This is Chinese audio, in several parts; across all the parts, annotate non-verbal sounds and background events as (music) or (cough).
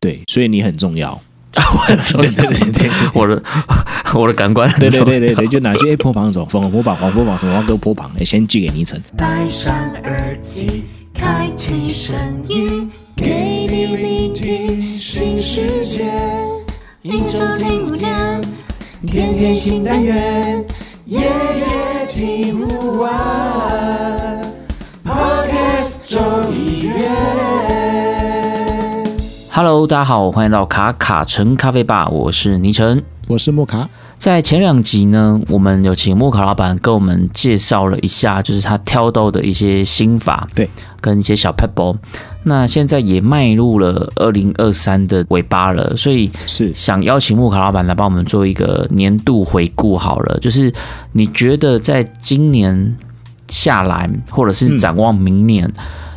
对，所以你很重要。(laughs) 我对对对对，我的 (laughs) 我的感官对对对对对，就哪些坡旁走，黄坡旁、黄坡旁、什么黄哥坡旁，哎，先寄给倪晨。戴上耳机，开启声音，给你聆听新世界。一周听五天，天天新单元，夜夜听不完。Podcast 周一 Hello，大家好，欢迎到卡卡城咖啡吧，我是倪晨。我是莫卡，在前两集呢，我们有请莫卡老板跟我们介绍了一下，就是他挑豆的一些心法，对，跟一些小 pebble。那现在也迈入了二零二三的尾巴了，所以是想邀请莫卡老板来帮我们做一个年度回顾好了。就是你觉得在今年下来，或者是展望明年，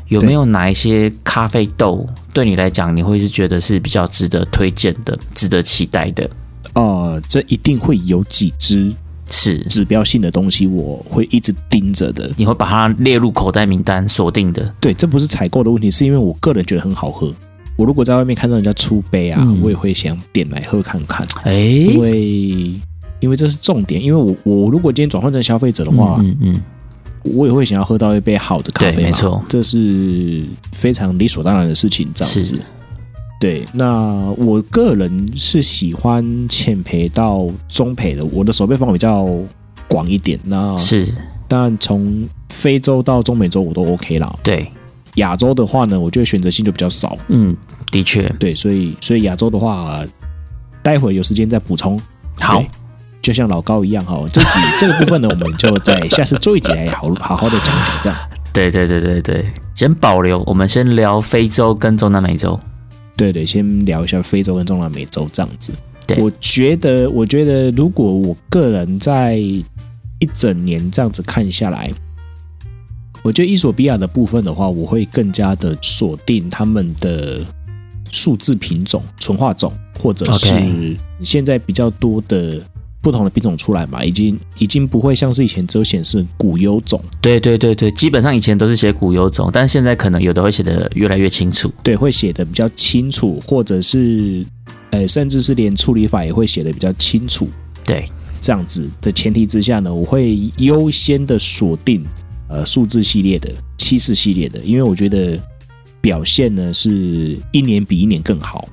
有没有哪一些咖啡豆对你来讲，你会是觉得是比较值得推荐的、值得期待的？哦，这一定会有几支是，指标性的东西，我会一直盯着的。你会把它列入口袋名单锁定的。对，这不是采购的问题，是因为我个人觉得很好喝。我如果在外面看到人家出杯啊，嗯我也会想点来喝看看，哎，因为因为这是重点。因为我我如果今天转换成消费者的话，嗯嗯我也会想要喝到一杯好的咖啡，对没错这是非常理所当然的事情，这样子。对，那我个人是喜欢浅培到中培的，我的手背方比较广一点。那嗯，是但从非洲到中美洲我都 OK 啦。对，亚洲的话呢，我觉得选择性就比较少。嗯，的确对，所以所以亚洲的话，待会有时间再补充。好对。就像老高一样哈，这集这个部分呢，我们就在下次做一集来好好好的讲一讲这样。对对对对对，先保留，我们先聊非洲跟中南美洲。对对，先聊一下非洲跟中南美洲这样子。对我觉得，我觉得如果我个人在一整年这样子看下来，我觉得伊索比亚的部分的话，我会更加的锁定他们的数字品种、纯化种，或者是现在比较多的不同的品种出来嘛，已经已经不会像是以前只有显示古优种，对对对对，基本上以前都是写古优种，但是现在可能有的会写的越来越清楚。对，会写的比较清楚，或者是呃，甚至是连处理法也会写的比较清楚。对，这样子的前提之下呢，我会优先的锁定呃数字系列的七四系列的，因为我觉得表现呢是一年比一年更好。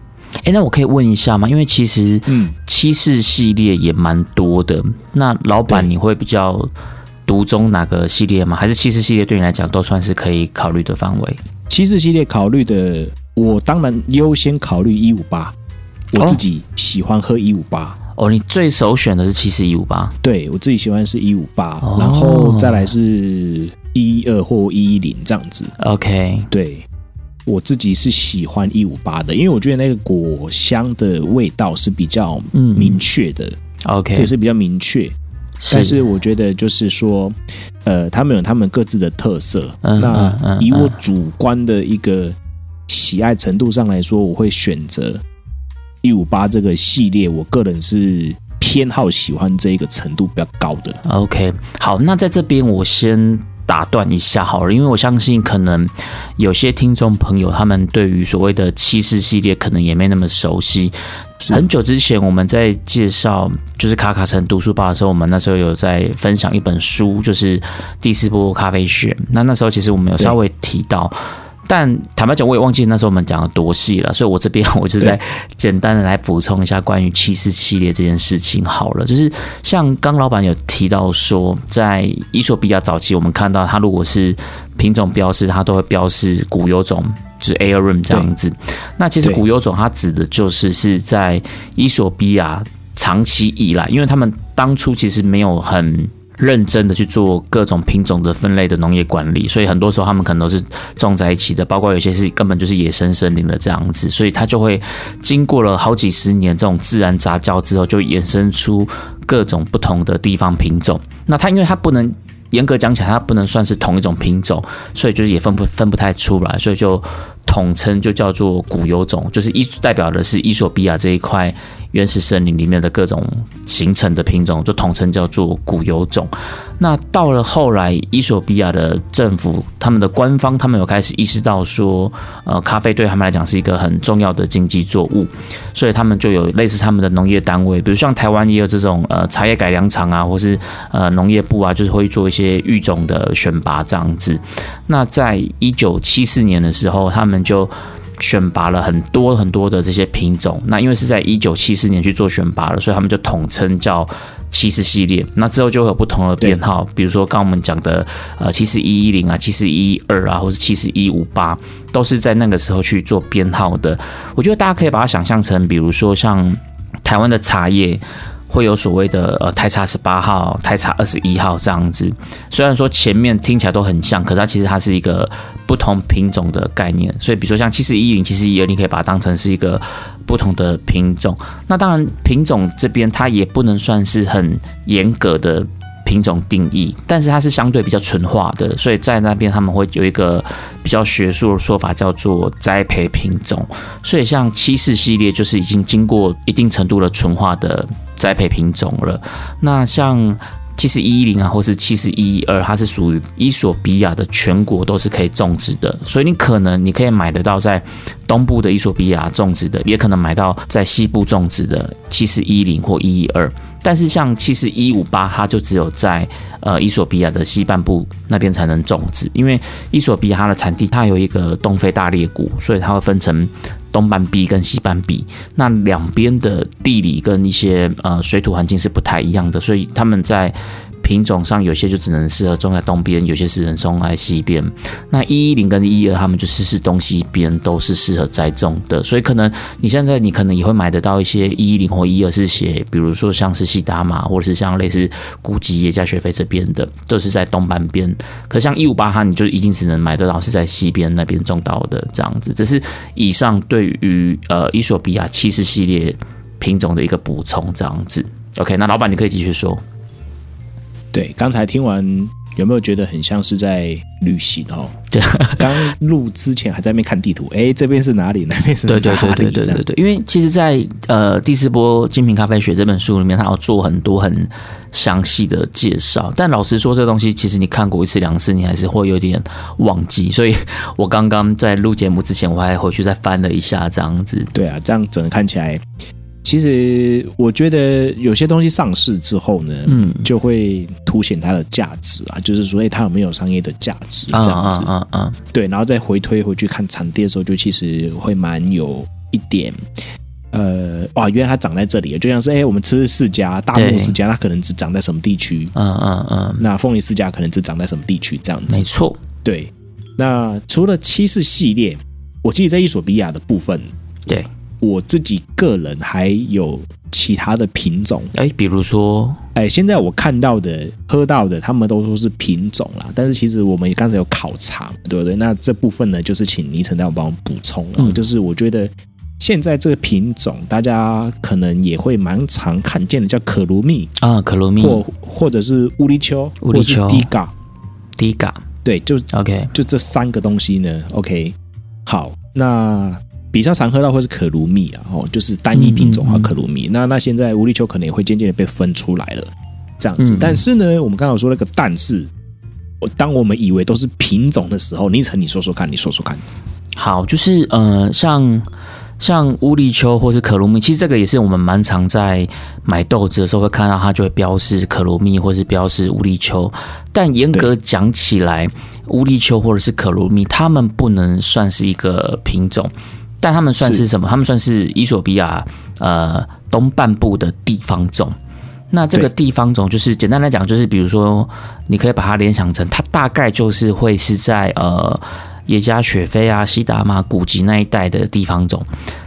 哎，那我可以问一下吗？因为其实嗯，七四系列也蛮多的，那老板你会比较独钟哪个系列吗？还是七四系列对你来讲都算是可以考虑的范围？七四系列考虑的，我当然优先考虑一五八，我自己喜欢喝一五八。哦，你最首选的是七四一五八，对我自己喜欢是一五八哦，然后再来是一二或一一零这样子。OK，对我自己是喜欢一五八的，因为我觉得那个果香的味道是比较嗯明确的，OK，对，是比较明确。但是我觉得就是说，呃，他们有他们各自的特色。那嗯以我嗯主观的一个喜爱程度上来说，我会选择一五八这个系列。我个人是偏好喜欢这一个程度比较高的。OK，好，那在这边我先打断一下好了，因为我相信可能有些听众朋友他们对于所谓的七四系列可能也没那么熟悉。很久之前我们在介绍就是卡卡城读书吧的时候，我们那时候有在分享一本书，就是第四波咖啡学。那那时候其实我们有稍微提到。但坦白讲，我也忘记那时候我们讲的多细了，所以我这边我就再简单的来补充一下关于七四系列这件事情好了。就是像刚老板有提到说，在伊索比亚早期，我们看到它如果是品种标示，它都会标示古有种，就是 Arum 这样子。那其实对古有种它指的就是是在伊索比亚长期以来，因为他们当初其实没有很认真的去做各种品种的分类的农业管理，所以很多时候他们可能都是种在一起的，包括有些是根本就是野生森林的这样子，所以它就会经过了好几十年这种自然杂交之后，就衍生出各种不同的地方品种。那它因为它不能严格讲起来，它不能算是同一种品种，所以就是也分不分不太出来，所以就统称就叫做古有种，就是伊代表的是伊索比亚这一块原始森林里面的各种形成的品种，就统称叫做古油种。那到了后来，伊索比亚的政府、他们的官方，他们有开始意识到说，呃，咖啡对他们来讲是一个很重要的经济作物，所以他们就有类似他们的农业单位，比如像台湾也有这种呃茶叶改良厂啊，或是呃农业部啊，就是会做一些育种的选拔这样子。那在一九七四年的时候，他们就选拔了很多很多的这些品种。那因为是在一九七四年去做选拔了，所以他们就统称叫七四系列。那之后就会有不同的编号，比如说刚我们讲的呃七四一一零啊、七四一二啊，或是七四一五八，都是在那个时候去做编号的。我觉得大家可以把它想象成，比如说像台湾的茶叶。会有所谓的呃台茶十八号、台茶二十一号这样子，虽然说前面听起来都很像，可是它其实它是一个不同品种的概念。所以比如说像七十一零、七十一二，你可以把它当成是一个不同的品种。那当然品种这边它也不能算是很严格的品种定义，但是它是相对比较纯化的，所以在那边他们会有一个比较学术的说法叫做栽培品种。所以像七四系列就是已经经过一定程度的纯化的。栽培品种了，那像七十一零啊，或是七十一二，它是属于伊索比亚的全国都是可以种植的，所以你可能你可以买得到在东部的伊索比亚种植的，也可能买到在西部种植的七十一零或一一二。但是像其实一五八，它就只有在呃伊索比亚的西半部那边才能种植，因为伊索比亚它的产地它有一个东非大裂谷，所以它会分成。东半壁跟西半壁，那两边的地理跟一些呃水土环境是不太一样的，所以他们在。品种上有些就只能适合种在东边，有些是能种在西边。那一一零跟一一二，他们就试试东西边都是适合栽种的。所以可能你现在你可能也会买得到一些一一零或一二是写，比如说像是西达玛，或者是像类似古吉耶加学费这边的，都是在东半边。可像一五八哈，你就一定只能买得到是在西边那边种到的这样子。这是以上对于呃伊索比亚七十系列品种的一个补充这样子。OK，那老板你可以继续说。对，刚才听完有没有觉得很像是在旅行哦？对，刚录之前还在那边看地图，哎，这边是哪里？(laughs) 那边是哪里？对对对对对对对。因为其实，在呃第四波精品咖啡学这本书里面，它要做很多很详细的介绍。但老实说，这个东西其实你看过一次两次，你还是会有点忘记。所以我刚刚在录节目之前，我还回去再翻了一下，这样子。对啊，这样整个看起来。其实我觉得有些东西上市之后呢，嗯，就会凸显它的价值啊，就是说，哎，它有没有商业的价值这样子，嗯嗯，对，然后再回推回去看产地的时候，就其实会蛮有一点，呃，哇，原来它长在这里，就像是，哎，我们吃释迦，大木释迦，它可能只长在什么地区，嗯嗯嗯，那凤梨释迦可能只长在什么地区这样子，没错，对。那除了七四系列，我记得在伊索比亚的部分，对。我自己个人还有其他的品种，哎，比如说，哎，现在我看到的、喝到的，他们都说是品种啦。但是其实我们刚才有考察，对不对？那这部分呢，就是请倪晨待会帮我补充。嗯，就是我觉得现在这个品种，大家可能也会蛮常看见的，叫可鲁蜜啊，可鲁蜜，或或者是乌力秋，乌力秋，低嘎，低嘎，对，就 OK，就这三个东西呢，OK，好，那。比较常喝到会是可鲁蜜啊，哦，就是单一品种啊，可鲁蜜。那那现在无力球可能也会渐渐的被分出来了，这样子。但是呢，我们刚刚说那个但是，我当我们以为都是品种的时候，倪晨，你说说看，你说说看。好，就是呃，像像乌力秋或是可鲁蜜，其实这个也是我们蛮常在买豆子的时候会看到，它就会标示可鲁蜜或是标示乌力秋。但严格讲起来，乌力秋或者是可鲁蜜，它们不能算是一个品种。但他们算是什么？他们算是伊索比亚呃东半部的地方种。那这个地方种就是简单来讲，就是比如说，你可以把它联想成，它大概就是会是在呃耶加雪菲啊、西达玛、古吉那一带的地方种。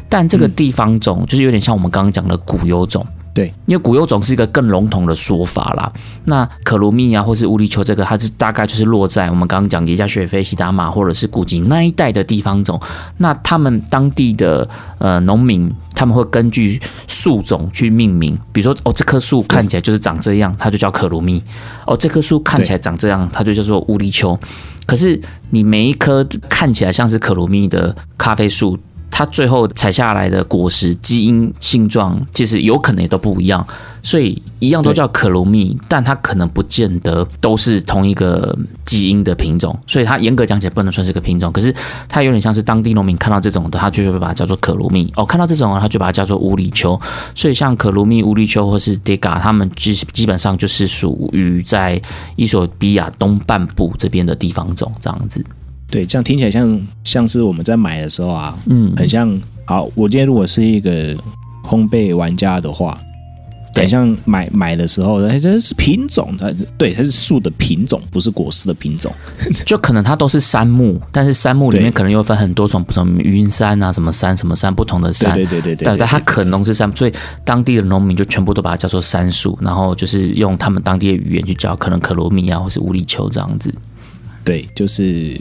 但这个地方种就是有点像我们刚刚讲的古油种。对，因为古优种是一个更笼统的说法啦。那可鲁蜜啊，或是乌力丘这个，它是大概就是落在我们刚刚讲耶加雪菲、西达马或者是古吉那一带的地方种。那他们当地的呃农民，他们会根据树种去命名，比如说哦，这棵树看起来就是长这样，它就叫可鲁蜜；哦，这棵树看起来长这样，它就叫做乌力丘。可是你每一棵看起来像是可鲁蜜的咖啡树，它最后采下来的果实基因性状，其实有可能也都不一样。所以一样都叫可鲁蜜，但它可能不见得都是同一个基因的品种。所以它严格讲起来不能算是个品种。可是它有点像是当地农民看到这种的，他就会把它叫做可鲁蜜。哦，看到这种，他就把它叫做乌里丘。所以像可鲁蜜、乌里丘或是 Dega，他们基基本上就是属于在伊索比亚东半部这边的地方种这样子。对，这样听起来像像是我们在买的时候啊，嗯，很像。好，我今天如果是一个烘焙玩家的话。很像买买的时候，哎，这是品种，它对，它是树的品种，不是果实的品种。(laughs) 就可能它都是杉木，但是杉木里面可能又分很多种，不同云杉啊，什么杉，什么杉，不同的杉。对对对对。但它可能是杉，所以当地的农民就全部都把它叫做杉树，然后就是用他们当地的语言去叫，可能可罗米亚或是乌里丘这样子。对，就是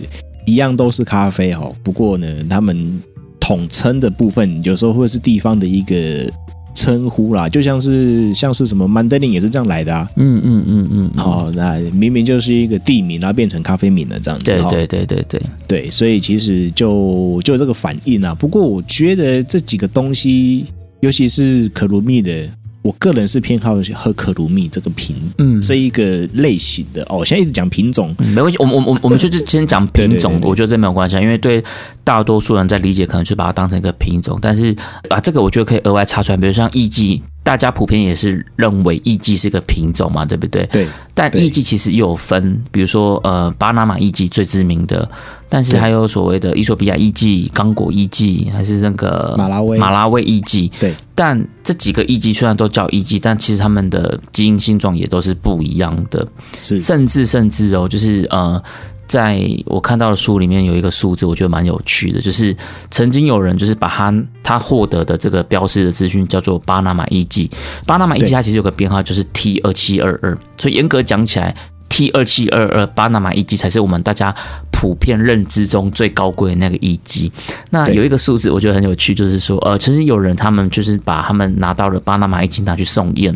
一样都是咖啡哈，不过呢，他们统称的部分有时候会是地方的一个。称呼啦，就像是像是什么曼德林也是这样来的啊。嗯嗯嗯嗯。好，那明明就是一个地名，然后变成咖啡名了这样子。对对对对对对，所以其实就就这个反应啊。不过我觉得这几个东西，尤其是可鲁蜜的。我个人是偏好喝可鲁蜜这个品，嗯，这一个类型的哦。我现在一直讲品种，没关系，我们我们我们就是先讲品种，我觉得这没有关系，因为对大多数人在理解，可能就把它当成一个品种。但是啊，这个我觉得可以额外插出来，比如像艺妓。大家普遍也是认为艺妓是个品种嘛，对不对？对。但艺妓其实有分，比如说呃，巴拿马艺妓最知名的，但是还有所谓的伊索比亚艺妓、刚果艺妓，还是那个马拉维马拉维艺妓。对。但这几个艺妓虽然都叫艺妓，但其实他们的基因性状也都是不一样的。是。甚至甚至哦，就是呃。在我看到的书里面有一个数字，我觉得蛮有趣的，就是曾经有人就是把他他获得的这个标识的资讯叫做巴拿马艺妓，巴拿马艺妓它其实有个编号就是 T 二七二二，所以严格讲起来，T 二七二二巴拿马艺妓才是我们大家普遍认知中最高贵的那个一级。那有一个数字我觉得很有趣，就是说呃，曾经有人他们就是把他们拿到了巴拿马一级拿去送验。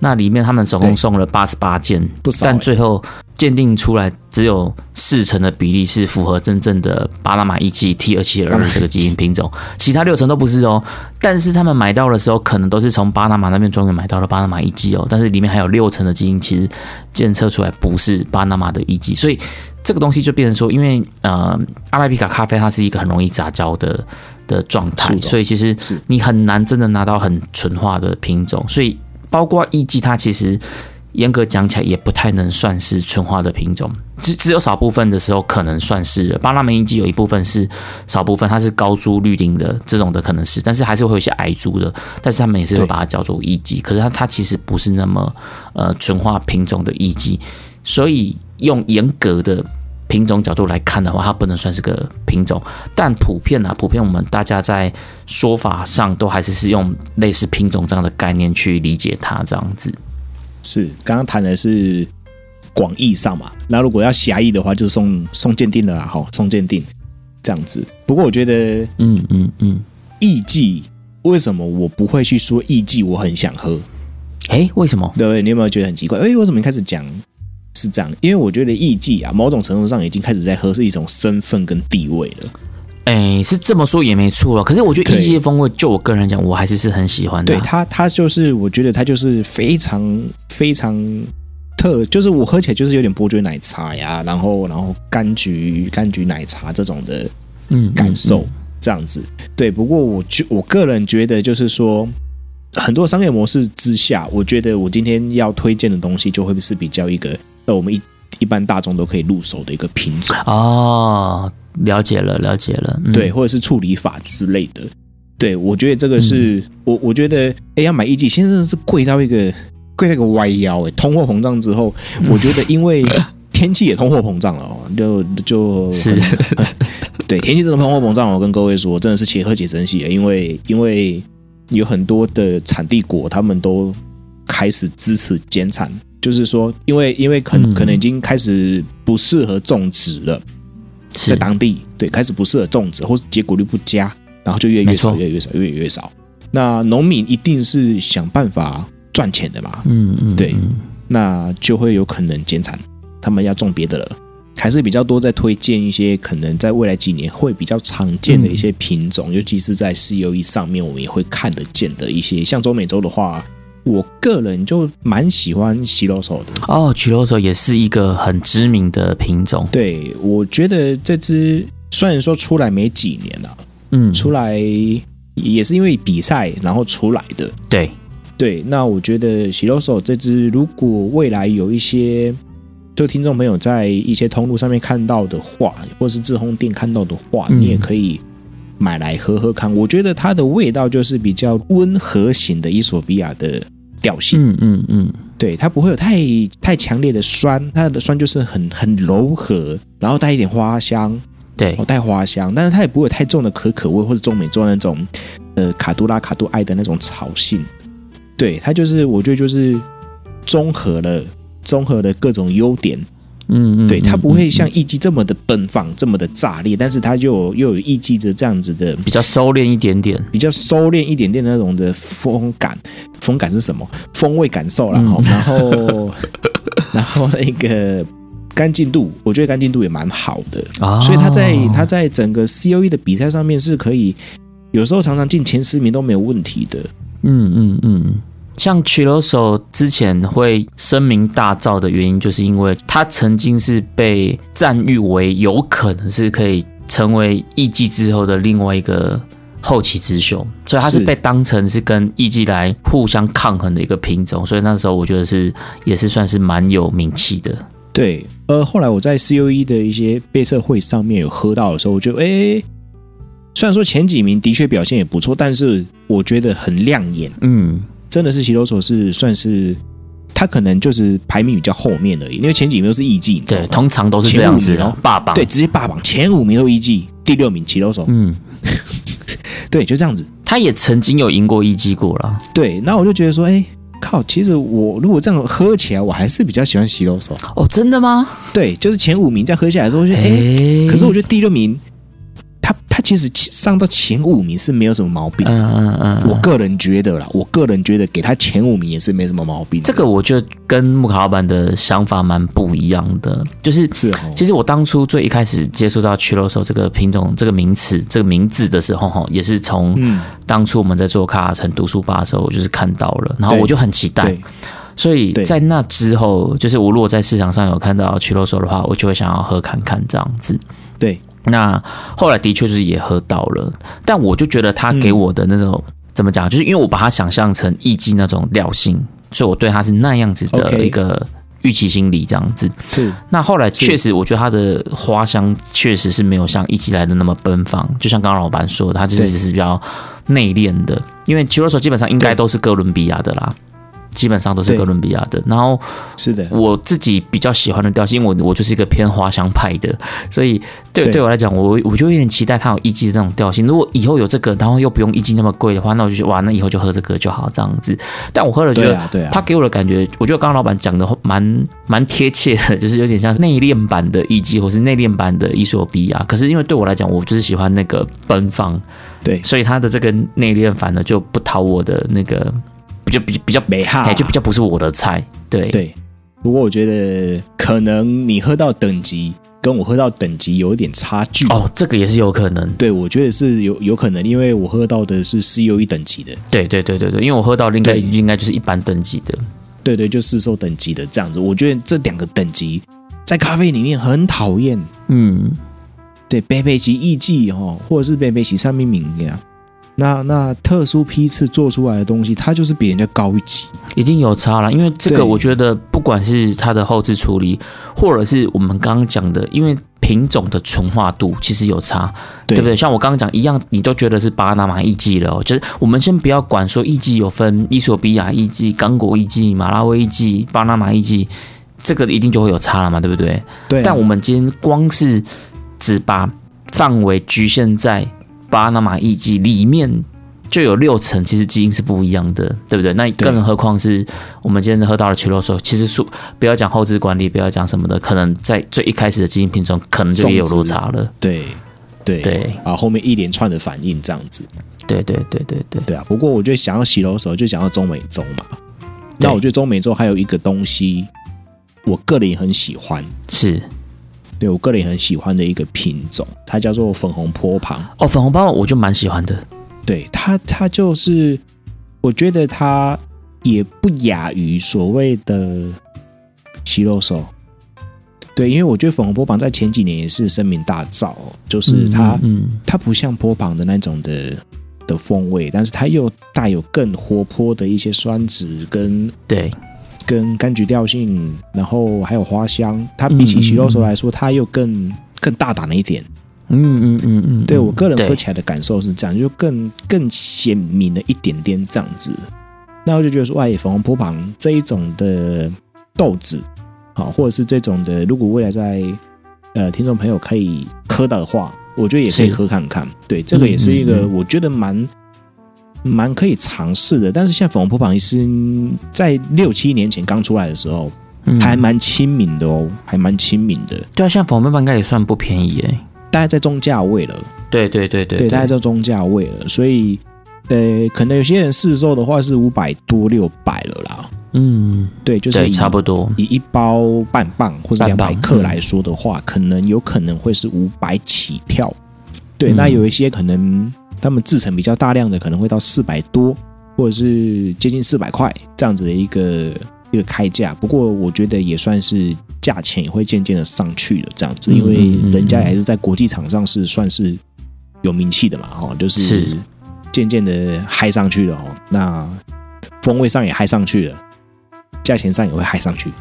那里面他们总共送了八十八件，但最后鉴定出来只有四成的比例是符合真正的巴拿马一级 T 二七二二这个基因品种，其他六成都不是哦。但是他们买到的时候，可能都是从巴拿马那边庄园买到的巴拿马一级哦，但是里面还有六成的基因其实检测出来不是巴拿马的一级，所以这个东西就变成说，因为呃阿拉比卡咖啡它是一个很容易杂交的的状态，所以其实你很难真的拿到很纯化的品种，所以。包括艺妓，它其实严格讲起来也不太能算是纯化的品种，只只有少部分的时候可能算是。巴拿马艺妓有一部分是少部分，它是高株绿丁的这种的可能是，但是还是会有一些矮株的，但是他们也是会把它叫做艺妓，可是它它其实不是那么呃纯化品种的艺妓，所以用严格的。品种角度来看的话，它不能算是个品种，但普遍啊，普遍我们大家在说法上都还是是用类似品种这样的概念去理解它，这样子。是刚刚谈的是广义上嘛，那如果要狭义的话，就是送送鉴定了，好送鉴定这样子。不过我觉得，嗯嗯嗯，艺妓为什么我不会去说艺妓？我很想喝，哎，为什么？对，你有没有觉得很奇怪？哎，为什么一开始讲？是这样，因为我觉得艺妓啊，某种程度上已经开始在喝是一种身份跟地位了。哎，是这么说也没错啊。可是我觉得艺妓的风味，就我个人讲，我还是是很喜欢的。对它，它就是我觉得它就是非常非常特，就是我喝起来就是有点伯爵奶茶呀，然后然后柑橘柑橘奶茶这种的嗯感受这样子。对，不过我觉我个人觉得就是说。很多商业模式之下，我觉得我今天要推荐的东西就会是比较一个，呃，我们一一般大众都可以入手的一个品种哦。了解了，了解了，对，或者是处理法之类的。对，我觉得这个是我，我觉得，哎，要买一季，现在真的是贵到一个贵到一个歪腰，哎，通货膨胀之后，(laughs) 我觉得因为天气也通货膨胀了哦，就就是 (laughs) (laughs) 对，天气真的通货膨胀，我跟各位说，真的是且喝且珍惜，因为因为。有很多的产地国，他们都开始支持减产，就是说，因为因为可可能已经开始不适合种植了，在当地对开始不适合种植，或是结果率不佳，然后就越越少，越越少，越越少。那农民一定是想办法赚钱的嘛，嗯嗯，对，那就会有可能减产，他们要种别的了。还是比较多在推荐一些可能在未来几年会比较常见的一些品种，尤其是在 COE 上面我们也会看得见的一些，像中美洲的话。我个人就蛮喜欢西罗手的哦，奇罗手也是一个很知名的品种。对，我觉得这只虽然说出来没几年了，嗯，出来也是因为比赛然后出来的。对对，那我觉得喜罗手这只，如果未来有一些就听众朋友在一些通路上面看到的话，或是自烘店看到的话，嗯你也可以买来喝喝看。我觉得它的味道就是比较温和型的伊索比亚的调性。嗯嗯嗯，对，它不会有太太强烈的酸，它的酸就是很很柔和，然后带一点花香，对哦，带花香，但是它也不会有太重的可可味或者中美洲那种呃卡杜拉卡杜埃的那种草性。对，它就是我觉得就是综合了综合了各种优点。嗯嗯，对，它嗯不会像艺伎这么的奔放，这么的炸裂，但是它就又有艺伎的这样子的比较收敛一点点。比较收敛一点点的那种的风感，风感是什么？风味感受啦，嗯哈、然后 (laughs) 然后那个干净度，我觉得干净度也蛮好的，啊所以他在他在整个 COE 的比赛上面是可以，有时候常常进前十名都没有问题的。嗯嗯嗯，像 Chiloso 之前会声名大噪的原因，就是因为他曾经是被赞誉为有可能是可以成为艺伎之后的另外一个后起之秀，所以他是是被当成是跟艺伎来互相抗衡的一个品种，所以那时候我觉得是也是算是蛮有名气的。对，呃，后来我在 COE 的一些备测会上面有喝到的时候，我就哎。虽然说前几名的确表现也不错，但是我觉得很亮眼，嗯，真的是奇罗索是算是他可能就是排名比较后面而已，因为前几名都是艺伎，你知道对，通常都是这样子哦，霸榜。对，直接霸榜前五名都艺伎，第六名骑楼手，嗯，(laughs) 对，就这样子。他也曾经有赢过艺伎过了。对，那我就觉得说，哎，靠，其实我如果这样喝起来，我还是比较喜欢奇罗手。哦，真的吗？对，就是前五名这样喝下来的时候，我觉得，哎，哎可是我觉得第六名，其实上到前五名是没有什么毛病。嗯嗯嗯，我个人觉得啦，我个人觉得给他前五名也是没什么毛病。的。这个我觉得跟木卡老板的想法蛮不一样的，就是是哦，其实我当初最一开始接触到 Chiloso 这个品种、这个名词、这个名字的时候，哈，也是从嗯，当初我们在做卡卡城读书吧的时候，我就是看到了，然后我就很期待，，所以在那之后，就是我如果在市场上有看到 Chiloso 的话，我就会想要喝看看这样子。对，那后来的确就是也喝到了，但我就觉得他给我的那种、怎么讲，就是因为我把它想象成艺伎那种调性，所以我对他是那样子的一个预期心理这样子。是。那后来确实，我觉得它的花香确实是没有像一起来的那么奔放，就像刚刚老板说的，它就是是比较内敛的。因为 Chiroso 基本上应该都是哥伦比亚的啦，基本上都是哥伦比亚的。然后是的，我自己比较喜欢的调性，因为我我就是一个偏花香派的，所以对对对我来讲，我我就有点期待它有一季的那种调性。如果以后有这个，然后又不用一季那么贵的话，那我就觉得哇，那以后就喝这个就好这样子。但我喝了觉得对啊，他给我的感觉，我觉得刚刚老板讲的蛮蛮贴切的，(laughs) 就是有点像内敛版的艺伎，或是内敛版的伊索比亚。可是因为对我来讲，我就是喜欢那个奔放，对所以他的这个内敛反而就不讨我的那个，比较比比较美哈哎，就比较不是我的菜。对对。不过我觉得可能你喝到等级跟我喝到等级有一点差距。哦，这个也是有可能。对，我觉得是有有可能，因为我喝到的是 COE 等级的，对对对对对，因为我喝到应该应该就是一般等级的。对对，就市售等级的这样子。我觉得这两个等级在咖啡里面很讨厌。嗯，对，北北极艺伎哦，或者是北北奇三明名呀，那那特殊批次做出来的东西，它就是比人家高一级。一定有差啦，因为这个我觉得不管是它的后置处理，或者是我们刚刚讲的，因为品种的纯化度其实有差，对不对？像我刚刚讲一样，你都觉得是巴拿马艺伎了、哦，就是我们先不要管说艺伎有分伊索比亚艺伎、刚果艺伎、马拉维艺伎、巴拿马艺伎，这个一定就会有差了嘛，对不对？对啊、但我们今天光是只把范围局限在巴拿马艺伎里面，就有六成其实基因是不一样的，对不对？那更何况是我们今天喝到的曲肉手，其实说不要讲后置管理，不要讲什么的，可能在最一开始的基因品种可能就也有落差了。对对对啊，后面一连串的反应这样子。对对对对对，对啊，不过我觉得想要洗楼手就想要中美洲嘛。对那我觉得中美洲还有一个东西，我个人也很喜欢，是对我个人也很喜欢的一个品种，它叫做粉红坡旁。哦，粉红波旁我就蛮喜欢的。对它，它就是我觉得它也不亚于所谓的西肉手。对，因为我觉得粉红波旁在前几年也是声名大噪哦，就是它，嗯，它不像波旁的那种的的风味，但是它又带有更活泼的一些酸质跟对，跟柑橘调性，然后还有花香。它比起喜肉手来说，它又更更大胆了一点。嗯嗯嗯嗯，对我个人喝起来的感受是这样，就更更鲜明了一点点这样子。那我就觉得说，哎，粉红波旁这一种的豆子，好，或者是这种的，如果未来在呃听众朋友可以喝到的话，我觉得也可以喝看看。对，这个也是一个我觉得蛮蛮可以尝试的。但是像粉红波旁，是在六七年前刚出来的时候，嗯还蛮亲民的哦，还蛮亲民的，对啊，像粉红泡泡应该也算不便宜诶。大概在中价位了。对对对对对，大概在中价位了，所以呃，可能有些人试售的话是五百多六百了啦。嗯，对，就是差不多。以一包半磅或者两百克来说的话，可能有可能会是五百起跳。对，嗯那有一些可能他们制成比较大量的，可能会到四百多，或者是接近四百块这样子的一个一个开价。不过我觉得也算是价钱也会渐渐的上去了，这样子，嗯因为人家也还是在国际场上是算是有名气的嘛，哈，就是是渐渐的嗨上去了哦。那风味上也嗨上去了，价钱上也会嗨上去。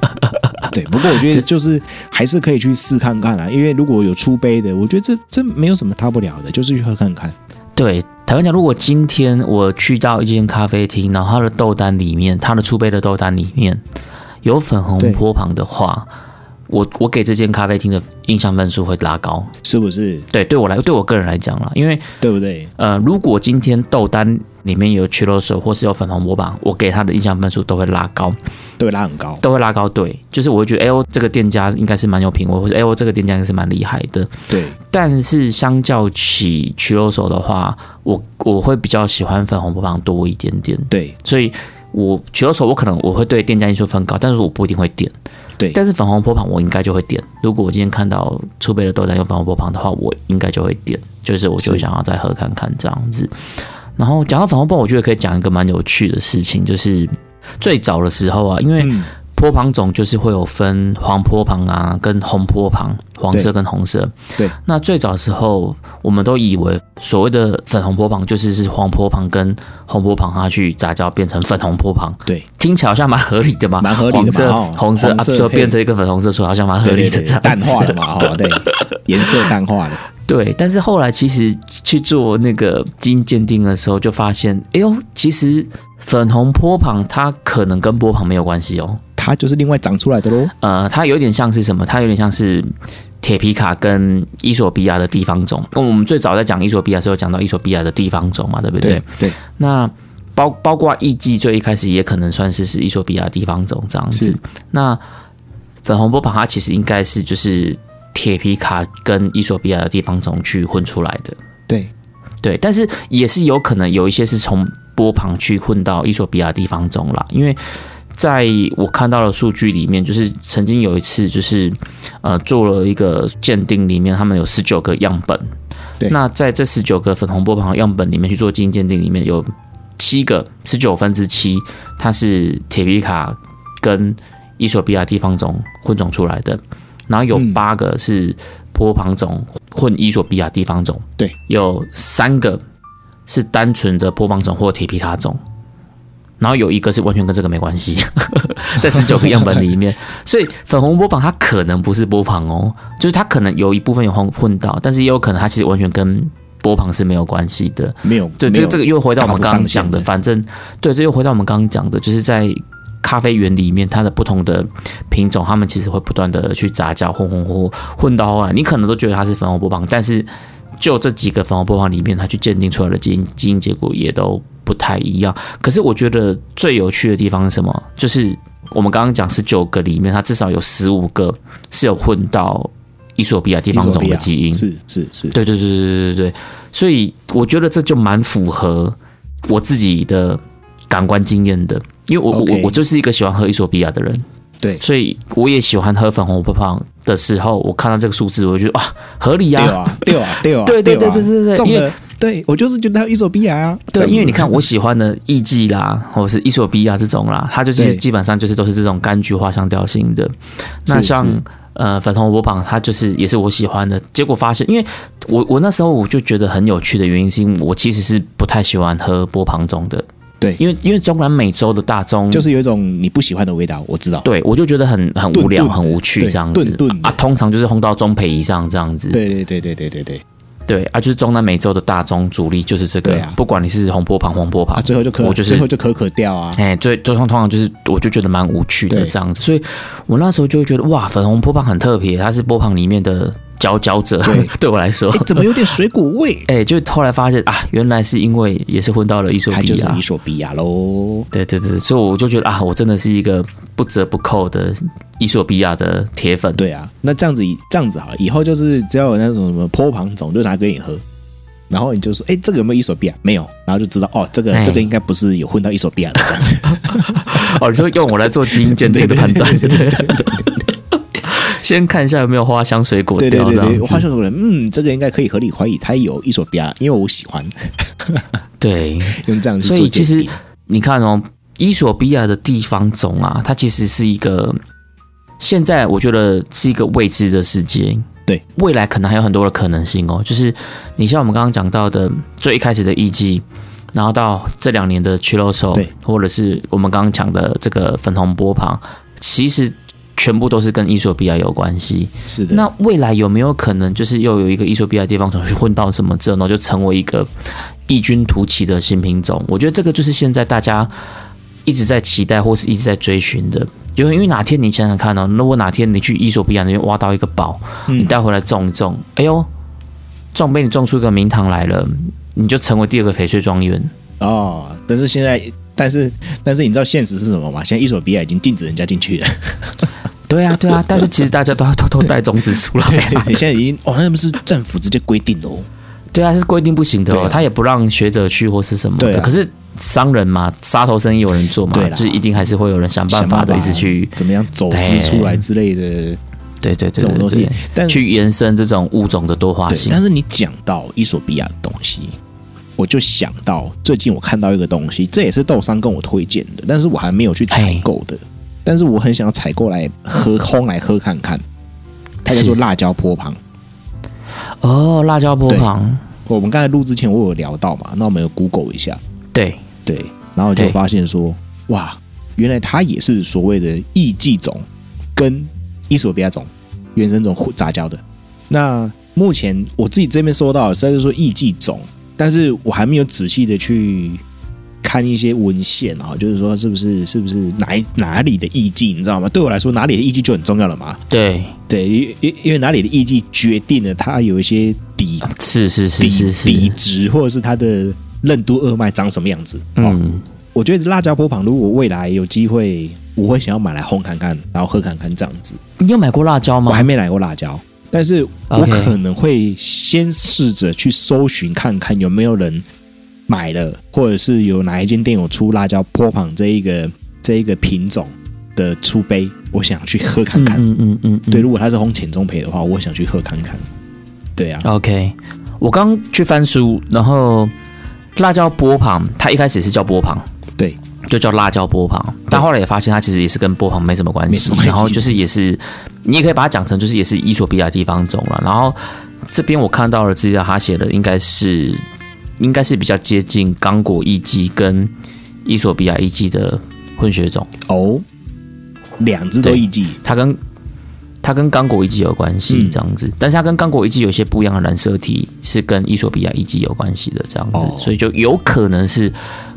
(laughs) 对，不过我觉得就是还是可以去试看看啊，因为如果有出杯的，我觉得这这没有什么大不了的，就是去喝看看。对，台湾讲，如果今天我去到一间咖啡厅，然后它的豆单里面，它的出杯的豆单里面有粉红对坡旁的话，我我给这间咖啡厅的印象分数会拉高。是不是？对，对我来，对我个人来讲啦，因为对不对？呃，如果今天豆单里面有曲肉手或是有粉红波板，我给他的印象分数都会拉高，都会拉很高。都会拉高。对，就是我会觉得，哎呦，这个店家应该是蛮有品味，或者哎呦，这个店家应该是蛮厉害的。对，但是相较起曲肉手的话，我我会比较喜欢粉红波板多一点点，对，所以我曲肉手我可能我会对店家因素分高，但是我不一定会点。对但是粉红波旁我应该就会点。如果我今天看到出杯的豆单有粉红波旁的话，我应该就会点，就是我就想要再喝看看这样子。然后讲到粉红波，我觉得可以讲一个蛮有趣的事情，就是最早的时候啊，因为嗯，波旁种就是会有分黄波旁啊，跟红波旁，黄色跟红色。对，那最早的时候，我们都以为所谓的粉红波旁就是是黄波旁跟红波旁它去杂交变成粉红波旁，对，听起来好像蛮合理的嘛，蛮合理的嘛黄色、哦红色，啊最后红色配变成一个粉红色出来，好像蛮合理的淡化了嘛，哈，对，(laughs) 颜色淡化了。对，但是后来其实去做那个基因鉴定的时候，就发现，哎呦，其实粉红波旁它可能跟波旁没有关系哦。它就是另外长出来的喽。呃，它有点像是什么？它有点像是铁皮卡跟伊索比亚的地方种。我们最早在讲伊索比亚的时候，讲到伊索比亚的地方种嘛，对不对？对，那包包括艺伎最一开始也可能算是是伊索比亚的地方种这样子。那粉红波旁它其实应该是就是铁皮卡跟伊索比亚的地方种去混出来的。对，对，但是也是有可能有一些是从波旁去混到伊索比亚地方种啦，因为在我看到的数据里面，就是曾经有一次就是呃做了一个鉴定，里面他们有十九个样本，对。那在这十九个粉红波旁样本里面去做基因鉴定，里面有七个十九分之七，它是铁皮卡跟伊索比亚地方种混种出来的，然后有嗯。八个是波旁种混伊索比亚地方种，对，有三个是单纯的波旁种或铁皮卡种，然后有一个是完全跟这个没关系，(laughs) 在十九个样本里面，(laughs) 所以粉红波旁它可能不是波旁哦，就是它可能有一部分有混混到，但是也有可能它其实完全跟波旁是没有关系的。没有，对，这个这个又回到我们刚刚讲的反正对，这又回到我们刚刚讲的，就是在咖啡园里面，它的不同的品种，它们其实会不断的去杂交，混混混混到后来，你可能都觉得它是粉红波旁，但是就这几个粉红波旁里面，它去鉴定出来的基因基因结果也都不太一样。可是我觉得最有趣的地方是什么？就是我们刚刚讲十九个里面，它至少有十五个是有混到伊索比亚地方种的基因，是是是，对对对对对对。对，所以我觉得这就蛮符合我自己的感官经验的，因为我我我就是一个喜欢喝伊索比亚的人，对。所以我也喜欢喝粉红波旁的时候，我看到这个数字，我就觉得哇，合理呀、对啊，对啊，对啊，(laughs) 对对对啊。对对对因为对我就是觉得他有伊索比亚啊，对，因为你看我喜欢的艺伎啦，(laughs) 或者是伊索比亚这种啦，它就是基本上就是都是这种柑橘花香调性的。那像呃粉红波旁，它就是也是我喜欢的。结果发现，因为我我那时候我就觉得很有趣的原因，是因为我其实是不太喜欢喝波旁中的，对。因为因为中南美洲的大宗就是有一种你不喜欢的味道，我知道，对我就觉得很很无聊、很无趣这样子。啊，通常就是烘到中培以上这样子。对对对对对对对，对啊，就是中南美洲的大宗主力就是这个，啊。不管你是红波旁、黄波旁，啊，最后就可我就是最后就可可掉啊，哎，最最通通常就是，我就觉得蛮无趣的这样子，所以我那时候就会觉得哇，粉红波旁很特别，它是波旁里面的佼佼者，对。(laughs) 对我来说。哎，，怎么有点水果味？(laughs) 哎，就后来发现啊，原来是因为也是混到了伊索比亚。它就是伊，索比亚喽。对对对，所以我就觉得啊，我真的是一个不折不扣的伊索比亚的铁粉，对啊，那这样子这样子好了，以后就是只要有那种什么坡旁种，就拿给你喝，然后你就说，哎，这个有没有伊索比亚？没有，然后就知道哦，这个哎。这个应该不是有混到伊索比亚的这样子。(laughs) 哦，你说用我来做基因鉴定的判断，对 (laughs) 先看一下有没有花香水果对对对对，调这样子。花香水果人，嗯，这个应该可以合理怀疑它有伊索比亚，因为我喜欢。(laughs) (laughs) 对，用这样子所以其实你看哦，伊索比亚的地方种啊，它其实是一个现在我觉得是一个未知的世界。对，未来可能还有很多的可能性哦。就是你像我们刚刚讲到的最一开始的艺伎，然后到这两年的 c h i l o s o 对。或者是我们刚刚讲的这个粉红波旁，其实全部都是跟伊索比亚有关系。是的，那未来有没有可能，就是又有一个伊索比亚地方种去混到什么之后，然后就成为一个异军突起的新品种？我觉得这个就是现在大家一直在期待或是一直在追寻的。就因为哪天你想想看哦，如果哪天你去伊索比亚那边挖到一个宝，嗯你带回来种一种，哎呦，种被你种出一个名堂来了，你就成为第二个翡翠庄园。哦，但是现在，但是但是你知道现实是什么吗？现在伊索比亚已经禁止人家进去了，对啊，对啊，但是其实大家都要偷偷带种子出来、(laughs) 啊。现在已经哦，那不是政府直接规定的哦。对啊，是规定不行的哦，他也不让学者去或是什么的。可是商人嘛，杀头生意有人做嘛就是一定还是会有人想办法的，一直去，怎么样走私出来之类的对对对对这种东西，，但去延伸这种物种的多化，性。但是你讲到伊索比亚的东西，我就想到最近我看到一个东西，这也是豆商跟我推荐的，但是我还没有去采购的，但是我很想要采购来喝烘来喝看看。它叫做辣椒波旁。哦，辣椒波旁，我们刚才录之前我有聊到嘛，那我们有 Google 一下，对，对，然后就对发现说，哇，原来它也是所谓的异技种跟伊索比亚种原生种混杂交的。那目前我自己这边收到的是，就是说异技种，但是我还没有仔细的去看一些文献啊，就是说是不是是不是哪一哪里的艺伎，你知道吗？对我来说，哪里的艺伎就很重要了嘛。对，对，因因因为哪里的艺伎决定了它有一些底是是是底是底是，值，或者是它的任督二脉长什么样子。哦，嗯，我觉得辣椒波旁如果未来有机会，我会想要买来烘看看，然后喝看看这样子。你有买过辣椒吗我还？没买过辣椒，但是我可能会先试着去搜寻看看有没有人买了，或者是有哪一间店有出辣椒波旁这一个这一个品种的出杯，我想去喝看看。嗯嗯嗯嗯，嗯。对，如果它是烘浅中培的话，我想去喝看看。对啊，OK，我刚去翻书，然后辣椒波旁，它一开始是叫波旁，对，就叫辣椒波旁，但后来也发现它其实也是跟波旁没什么关系然后就是也是，你也可以把它讲成就是也是伊索比亚地方种了。然后这边我看到了资料，他写的应该是应该是比较接近刚果艺伎跟伊索比亚艺伎的混血种，哦，两只都对艺伎，它跟它跟刚果艺伎有关系嗯。这样子，但是它跟刚果艺伎有些不一样的染色体是跟伊索比亚艺伎有关系的这样子，哦。所以就有可能是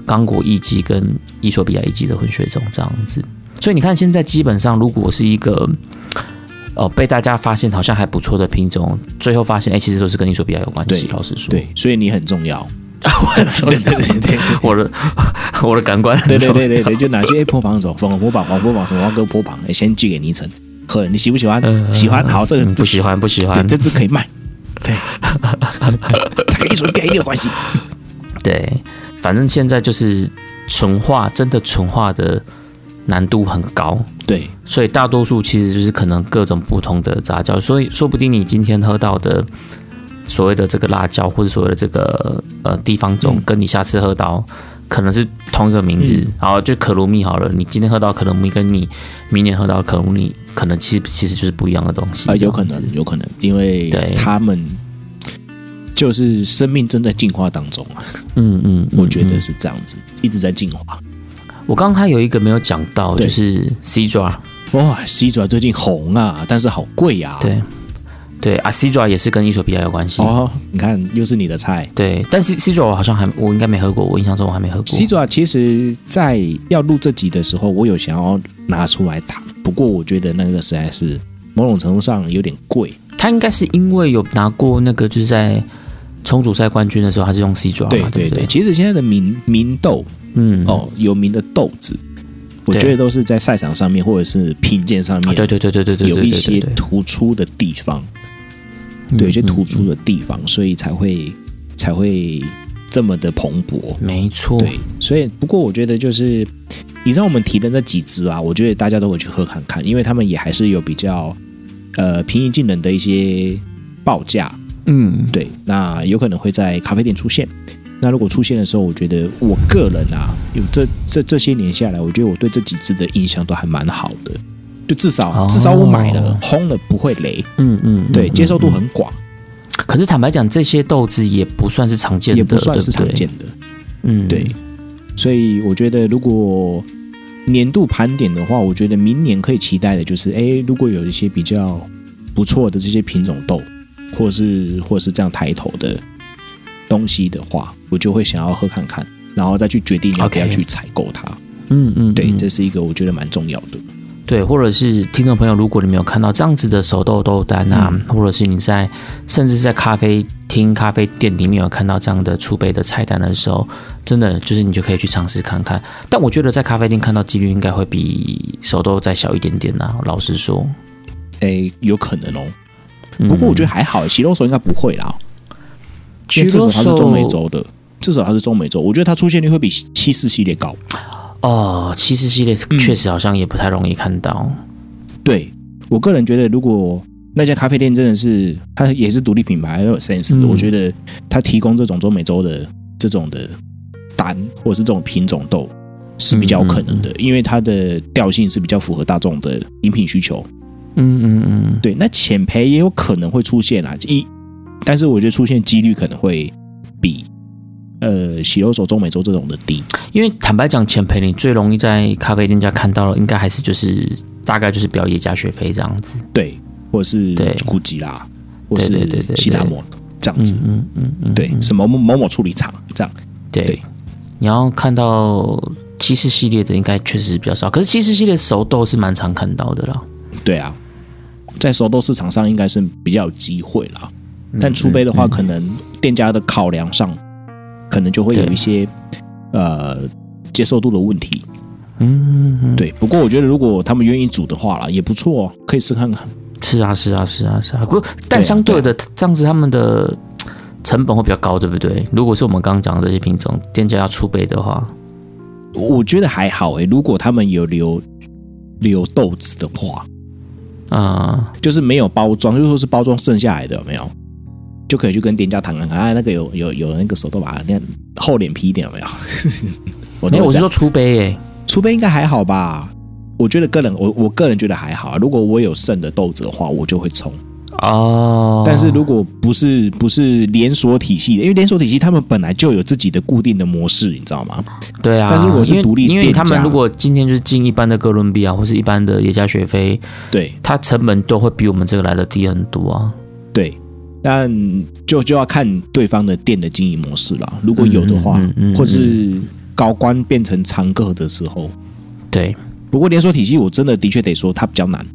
刚果艺伎跟伊索比亚艺伎的混血种这样子。所以你看，现在基本上如果是一个哦被大家发现好像还不错的品种，最后发现哎、其实都是跟伊索比亚有关系。老实说，对，所以你很重要。(laughs) 我很重要，对对对对我的 (laughs) 我的感官很对对重对对对，就拿去坡旁走，粉红波旁、黄波旁、什么黄哥坡旁，哎先寄给你一层，喝了你喜不喜欢？嗯喜欢，好，这个嗯不喜欢不喜对，欢，这只可以卖。(laughs) 对，它跟艺术比一定有关系。(laughs) 对，反正现在就是纯化，真的纯化的难度很高，对所以大多数其实就是可能各种不同的杂交，所以说不定你今天喝到的所谓的这个辣椒或者所谓的这个呃地方种嗯，跟你下次喝到可能是同一个名字，嗯然后就可露蜜好了，你今天喝到可露蜜，跟你明年喝到可露蜜，可能其实其实就是不一样的东西啊、有可能有可能，因为对他们就是生命正在进化当中啊，嗯嗯，我觉得嗯是这样子，一直在进化。我刚刚还有一个没有讲到，就是 C 抓，哇，，C 抓最近红啊，但是好贵呀、啊。对对啊，C 爪也是跟伊索比亚有关系。哦，你看又是你的菜。对，但是 C 爪我好像还我应该没喝过，我印象中我还没喝过。西爪其实，在要录这集的时候，我有想要拿出来打，不过我觉得那个实在是某种程度上有点贵。他应该是因为有拿过那个就是在冲煮赛冠军的时候，他是用 C 爪嘛，对对不对对，其实现在的名名豆嗯，哦，有名的豆子，我对觉得都是在赛场上面或者是品鉴上啊，面对对对对对对，有一些突出的地方，有一些突嗯出的地方，所以才会才会这么的蓬勃。没错，对，所以不过我觉得就是以上我们提的那几支啊，我觉得大家都会去喝看看，因为他们也还是有比较呃平易近人的一些报价。嗯，对，那有可能会在咖啡店出现。那如果出现的时候，我觉得我个人啊，有这这这些年下来，我觉得我对这几只的印象都还蛮好的。就至少、哦至少我买了烘了不会雷，嗯嗯，对，嗯接受度。嗯很广，可是坦白讲，这些豆子也不算是常见的，也不算是常见的。嗯，对，所以我觉得如果年度盘点的话，我觉得明年可以期待的就是，哎，如果有一些比较不错的这些品种豆，或是或是这样抬头的东西的话，我就会想要喝看看，然后再去决定要不要去采购它。嗯嗯，对，嗯这是一个我觉得蛮重要的。对，或者是听众朋友，如果你没有看到这样子的手豆豆单啊，嗯或者是你在甚至在咖啡厅、咖啡店里面有看到这样的储备的菜单的时候，真的就是你就可以去尝试看看。但我觉得在咖啡店看到几率应该会比手豆再小一点点呐、老实说，哎，有可能哦，嗯不过我觉得还好，洗肉手应该不会啦，因为至少它是中美洲的，至少它是中美洲，我觉得它出现率会比七四系列高。哦，七四系列嗯确实好像也不太容易看到。对我个人觉得，如果那家咖啡店真的是它也是独立品牌，很有 sense 的，嗯我觉得它提供这种中美洲的这种的单或者是这种品种豆是比较有可能嗯的，因为它的调性是比较符合大众的饮品需求。嗯嗯嗯，对，那浅焙也有可能会出现啊，一，但是我觉得出现几率可能会比呃喜肉手中美洲这种的低。因为坦白讲，前陪你最容易在咖啡店家看到的，应该还是就是大概就是表野加学费这样子。对，或者是对古吉拉，或对对对是对西达摩这样子。嗯嗯嗯，对，什么某某某处理厂这样。对对你要看到七四系列的，应该确实比较少。可是七四系列熟豆是蛮常看到的啦。对啊，在熟豆市场上应该是比较有机会啦。嗯但出杯的话，可能店家的考量上，可能就会有一些呃接受度的问题。嗯，嗯，对，不过我觉得如果他们愿意煮的话啦，也不错、哦，可以试看看。是啊，是啊，是啊，是啊。不过，但相对的，这样子他们的成本会比较高，对不对？如果是我们刚刚讲的这些品种，店家要出杯的话，我觉得还好诶、如果他们有留留豆子的话，啊、就是没有包装，就说是包装剩下来的，有没有？就可以去跟店家谈谈看，哎，那个有有有那个手豆把那厚脸皮一点有没有？(laughs) 我没有，我是说出杯诶、出杯应该还好吧？我觉得个人，我我个人觉得还好。如果我有剩的豆子的话，我就会冲。哦，但是如果不是不是连锁体系的，因为连锁体系他们本来就有自己的固定的模式，你知道吗？对啊，但是我是独立因为店他们如果今天就是进一般的哥伦比亚或是一般的耶加雪菲，对它成本都会比我们这个来的低很多啊。对，但就就要看对方的店的经营模式了。如果有的话，或是高官变成常客的时候，对，不过连锁体系我真的的确得说它比较难。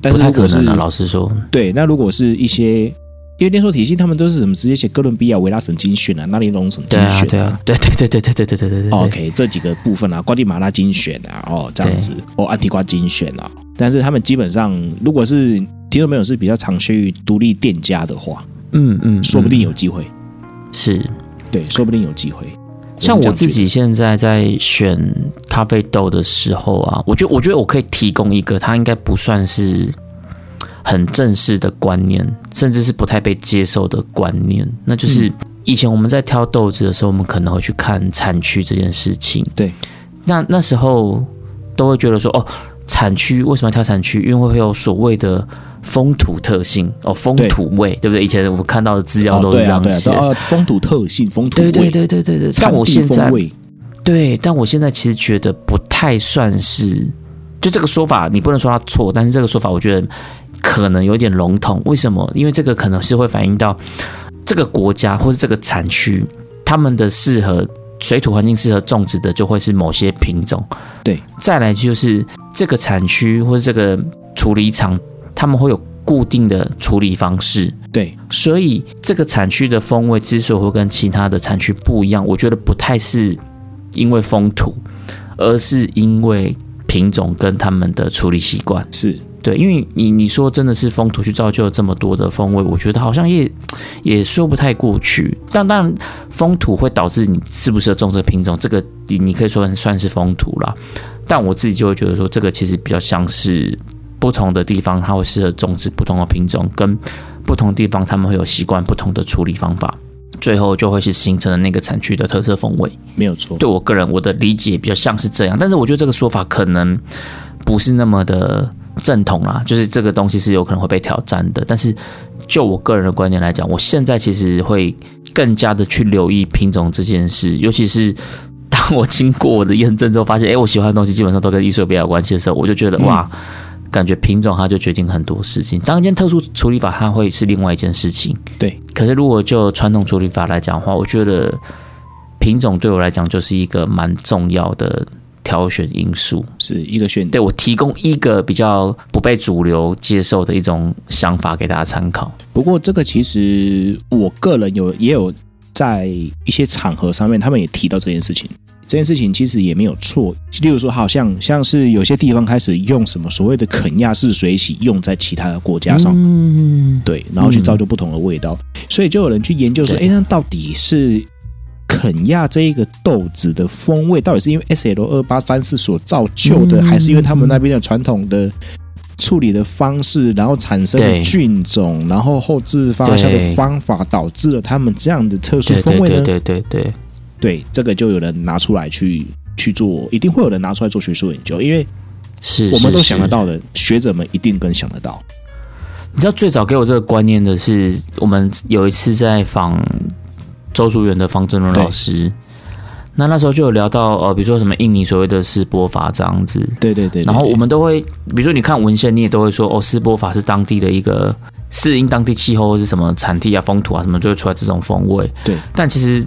但是如果是老实说，对，那如果是一些，因为连锁体系他们都是什么直接写哥伦比亚维拉省精选啊，那里龙省精对啊，选对啊，对对对对对对对对对对。对 OK，这几个部分啊，瓜地马拉精选啊，哦这样子，哦安提瓜精选啊，但是他们基本上，如果是听众朋友是比较常去独立店家的话，嗯嗯，说不定嗯有机会，是。对，说不定有机会。像我自己现在在选咖啡豆的时候啊，我觉得我觉得我可以提供一个，它应该不算是很正式的观念，甚至是不太被接受的观念，那就是以前我们在挑豆子的时候，我们可能会去看产区这件事情。对，那那时候都会觉得说，哦，产区为什么要挑产区？因为会有所谓的风土特性哦，风土味，对不对？以前我们看到的资料哦都是这样写。风土特性、风土味，对对对对对对，但我现在对，但我现在其实觉得不太算是，就这个说法，你不能说它错，但是这个说法我觉得可能有点笼统。为什么？因为这个可能是会反映到这个国家或者这个产区，他们的适合水土环境适合种植的就会是某些品种。对，再来就是这个产区或者这个处理厂，他们会有固定的处理方式。对所以这个产区的风味之所以会跟其他的产区不一样，我觉得不太是因为风土，而是因为品种跟他们的处理习惯。是对，因为你你说真的是风土去造就了这么多的风味，我觉得好像也也说不太过去。但当然，风土会导致你适不适合种这个品种，这个你你可以说算是风土啦。但我自己就会觉得说，这个其实比较像是不同的地方，它会适合种植不同的品种，跟不同地方他们会有习惯不同的处理方法，最后就会是形成了那个产区的特色风味。没有错。对我个人我的理解比较像是这样，但是我觉得这个说法可能不是那么的正统啦，就是这个东西是有可能会被挑战的。但是就我个人的观点来讲，我现在其实会更加的去留意品种这件事，尤其是。当我经过我的验证之后，发现，哎，我喜欢的东西基本上都跟艺术比较有关系的时候，我就觉得，哇，感觉品种它就决定很多事情。当一件特殊处理法，它会是另外一件事情。对，可是如果就传统处理法来讲的话，我觉得品种对我来讲就是一个蛮重要的挑选因素。是一个选对我提供一个比较不被主流接受的一种想法给大家参考。不过这个其实我个人有也有在一些场合上面，他们也提到这件事情。这件事情其实也没有错，例如说，好像像是有些地方开始用什么所谓的肯亚式水洗用在其他的国家上，嗯，对，然后去造就不同的味道，所以就有人去研究说，哎，那到底是肯亚这一个豆子的风味，到底是因为 S L 二八三四所造就的，嗯。还是因为他们那边的传统的处理的方式，然后产生的菌种，然后后置发酵的方法，导致了他们这样的特殊对风味呢？对对对对对，对，这个就有人拿出来去去做，一定会有人拿出来做学术研究，因为是我们都想得到的，学者们一定更想得到。你知道最早给我这个观念的是，我们有一次在访周竹园的方正伦老师，那那时候就有聊到呃，比如说什么印尼所谓的斯波法这样子，对对对对。然后我们都会，比如说你看文献，你也都会说哦，斯波法是当地的一个适应当地气候或是什么产地啊、风土啊什么，就会出来这种风味。对，但其实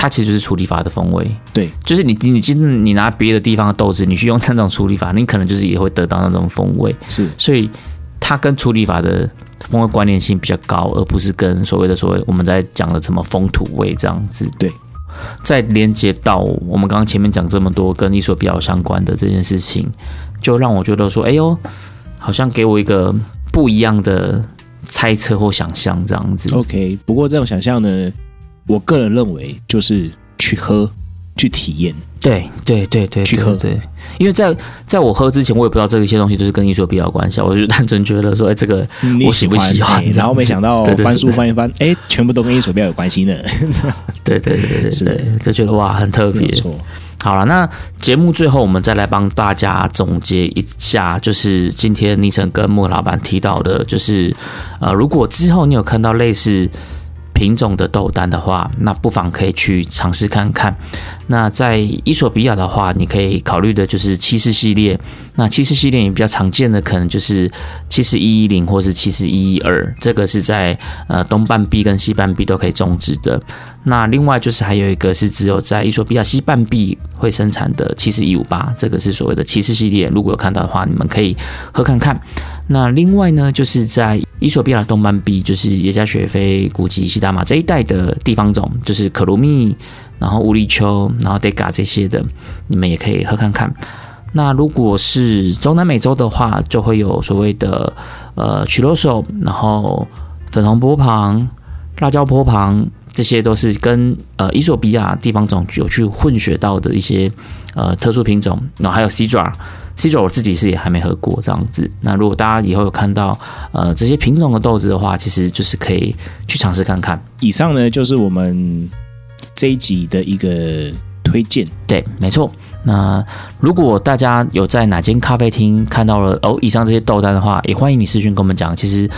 它其实就是处理法的风味。对，就是你你今你拿别的地方的豆子，你去用那种处理法，你可能就是也会得到那种风味。是所以它跟处理法的风味关联性比较高，而不是跟所谓的所谓我们在讲的什么风土味这样子。对，再连接到我们刚刚前面讲这么多跟艺术比较相关的这件事情，就让我觉得说，哎呦，好像给我一个不一样的猜测或想象这样子。OK，不过这种想象呢，我个人认为就是去喝、去体验。对对对对去喝。对对，因为在在我喝之前，我也不知道这些东西都是跟艺术比亚有关系啊，我就单纯觉得说，哎，这个我喜不喜欢？然后没想到 (laughs) 翻书翻一翻，哎，全部都跟艺术比较有关系呢。(laughs) 对对对对是对对，就觉得哇，很特别。好了，那节目最后我们再来帮大家总结一下，就是今天尼城跟莫老板提到的，就是呃，如果之后你有看到类似品种的豆丹的话，那不妨可以去尝试看看。那在伊索比亚的话，你可以考虑的就是七四系列。那七四系列也比较常见的，可能就是七四一一零或是七四一一二，这个是在呃东半壁跟西半壁都可以种植的。那另外就是还有一个是只有在伊索比亚西半壁会生产的七四一五八，这个是所谓的七四系列。如果有看到的话，你们可以喝看看。那另外呢，就是在伊索比亚东半壁，就是耶加雪菲、古吉、西达玛这一带的地方种，就是可鲁蜜，然后乌力丘，然后 Dega 这些的，你们也可以喝看看。那如果是中南美洲的话，就会有所谓的呃曲罗手，然后粉红波旁、辣椒波旁、这些都是跟呃伊索比亚地方种有去混血到的一些呃特殊品种，然后还有 C 爪。C 爪我自己是也还没喝过这样子。那如果大家以后有看到呃这些品种的豆子的话，其实就是可以去尝试看看。以上呢就是我们这一集的一个推荐。对，没错。那如果大家有在哪间咖啡厅看到了哦以上这些豆单的话，也欢迎你私讯跟我们讲。其实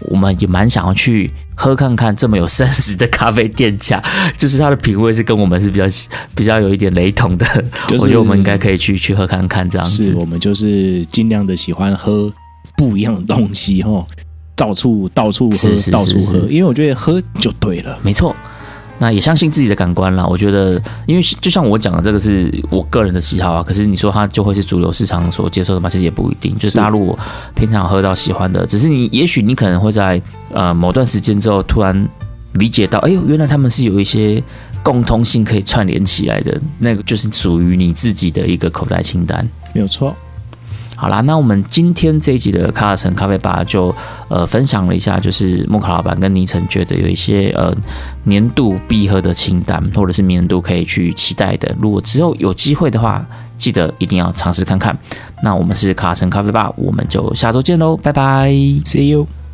我们也蛮想要去喝看看这么有 sense 的咖啡店家，(laughs) 就是它的品味是跟我们是比较比较有一点雷同的。就是我觉得我们应该可以去去喝看看这样子。是我们就是尽量的喜欢喝不一样的东西哈，到处到处喝，是是到处喝，因为我觉得喝就对了。没错。那也相信自己的感官啦。我觉得，因为就像我讲的，这个是我个人的喜好啊。可是你说它就会是主流市场所接受的吗？其实也不一定。就是是大陆我平常喝到喜欢的，只是你也许你可能会在呃某段时间之后突然理解到，哎呦，原来他们是有一些共通性可以串联起来的。那个就是属于你自己的一个口袋清单。没有错。好啦，那我们今天这一集的卡尔城咖啡吧就呃分享了一下，就是莫卡老板跟倪晨觉得有一些呃年度必喝的清单，或者是年度可以去期待的。如果之后有机会的话，记得一定要尝试看看。那我们是卡尔城咖啡吧，我们就下周见喽，拜拜。See you。